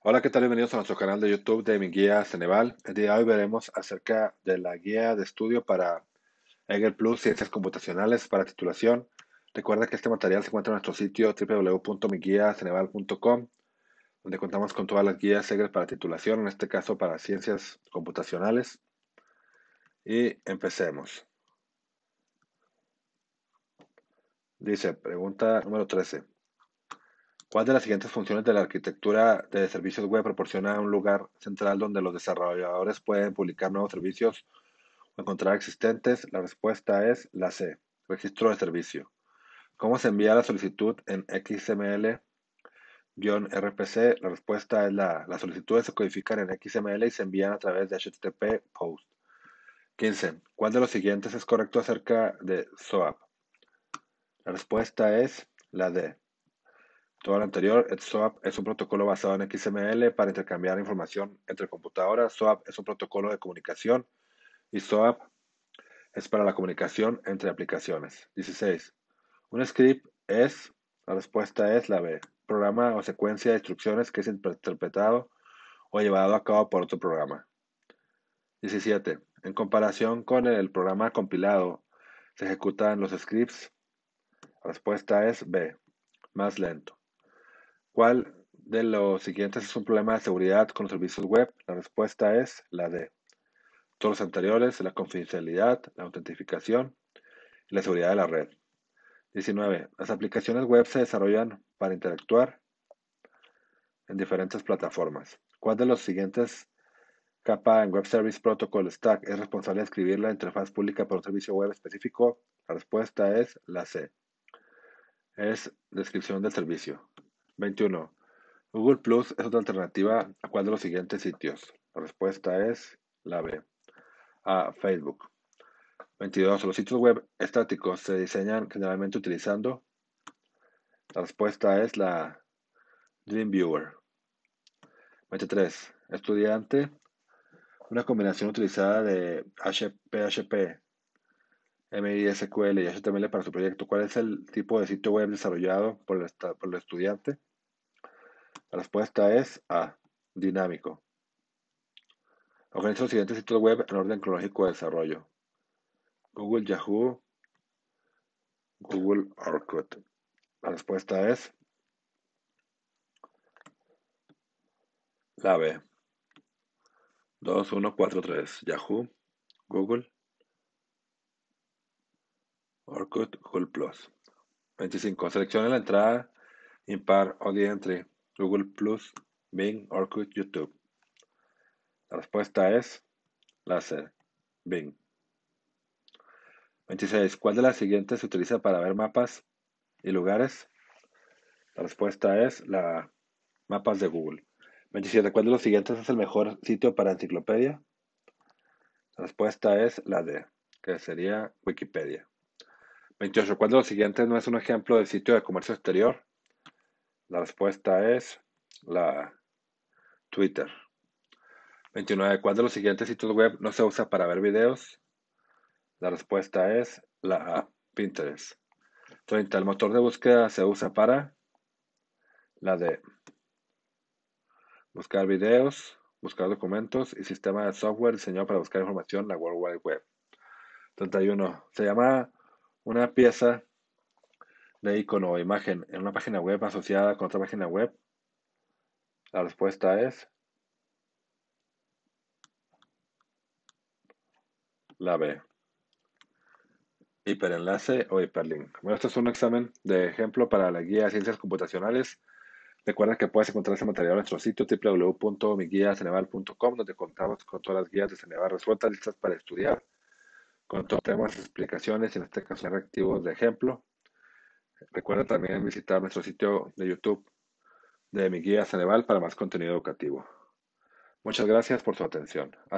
Hola, ¿qué tal? Bienvenidos a nuestro canal de YouTube de mi guía Ceneval. El día de hoy veremos acerca de la guía de estudio para Egel Plus Ciencias Computacionales para titulación. Recuerda que este material se encuentra en nuestro sitio www.miguiaceneval.com, donde contamos con todas las guías Egel para titulación, en este caso para Ciencias Computacionales. Y empecemos. Dice, pregunta número 13. ¿Cuál de las siguientes funciones de la arquitectura de servicios web proporciona un lugar central donde los desarrolladores pueden publicar nuevos servicios o encontrar existentes? La respuesta es la C, registro de servicio. ¿Cómo se envía la solicitud en XML-RPC? La respuesta es la, las solicitudes se codifican en XML y se envían a través de HTTP POST. 15. ¿Cuál de los siguientes es correcto acerca de SOAP? La respuesta es la D. Todo lo anterior, SOAP es un protocolo basado en XML para intercambiar información entre computadoras. SOAP es un protocolo de comunicación y SOAP es para la comunicación entre aplicaciones. 16. Un script es, la respuesta es la B, programa o secuencia de instrucciones que es interpretado o llevado a cabo por otro programa. 17. En comparación con el programa compilado, se ejecutan los scripts. La respuesta es B, más lento. ¿Cuál de los siguientes es un problema de seguridad con los servicios web? La respuesta es la D. Todos los anteriores, la confidencialidad, la autentificación y la seguridad de la red. 19. Las aplicaciones web se desarrollan para interactuar en diferentes plataformas. ¿Cuál de los siguientes capa en Web Service Protocol Stack es responsable de escribir la interfaz pública para un servicio web específico? La respuesta es la C. Es descripción del servicio. 21. Google Plus es otra alternativa a cuál de los siguientes sitios. La respuesta es la B. A. Facebook. 22. Los sitios web estáticos se diseñan generalmente utilizando. La respuesta es la Dreamviewer. 23. Estudiante. Una combinación utilizada de PHP, MISQL y HTML para su proyecto. ¿Cuál es el tipo de sitio web desarrollado por el, por el estudiante? La respuesta es A. Dinámico. Organiza los siguientes sitios web en orden cronológico de desarrollo. Google, Yahoo, Google, Orkut. La respuesta es la B. 2, 1, 4, 3. Yahoo, Google, Orkut, Google Plus. 25. Seleccione la entrada impar o entry Google Plus, Bing, Orkut, YouTube. La respuesta es C, Bing. 26. ¿Cuál de las siguientes se utiliza para ver mapas y lugares? La respuesta es la mapas de Google. 27. ¿Cuál de los siguientes es el mejor sitio para enciclopedia? La respuesta es la D, que sería Wikipedia. 28. ¿Cuál de los siguientes no es un ejemplo de sitio de comercio exterior? La respuesta es la Twitter. 29. ¿Cuál de los siguientes sitios web no se usa para ver videos? La respuesta es la Pinterest. 30. El motor de búsqueda se usa para la de buscar videos, buscar documentos y sistema de software diseñado para buscar información en la World Wide Web. 31. Se llama una pieza de icono o imagen en una página web asociada con otra página web? La respuesta es la B. Hiperenlace o hiperlink. Bueno, esto es un examen de ejemplo para la guía de ciencias computacionales. Recuerda que puedes encontrar ese material en nuestro sitio www.miguiaceneval.com donde contamos con todas las guías de Ceneval resueltas, listas para estudiar, con todos temas, explicaciones y en este caso reactivos de ejemplo. Recuerda también visitar nuestro sitio de YouTube de mi guía Ceneval para más contenido educativo. Muchas gracias por su atención. Hasta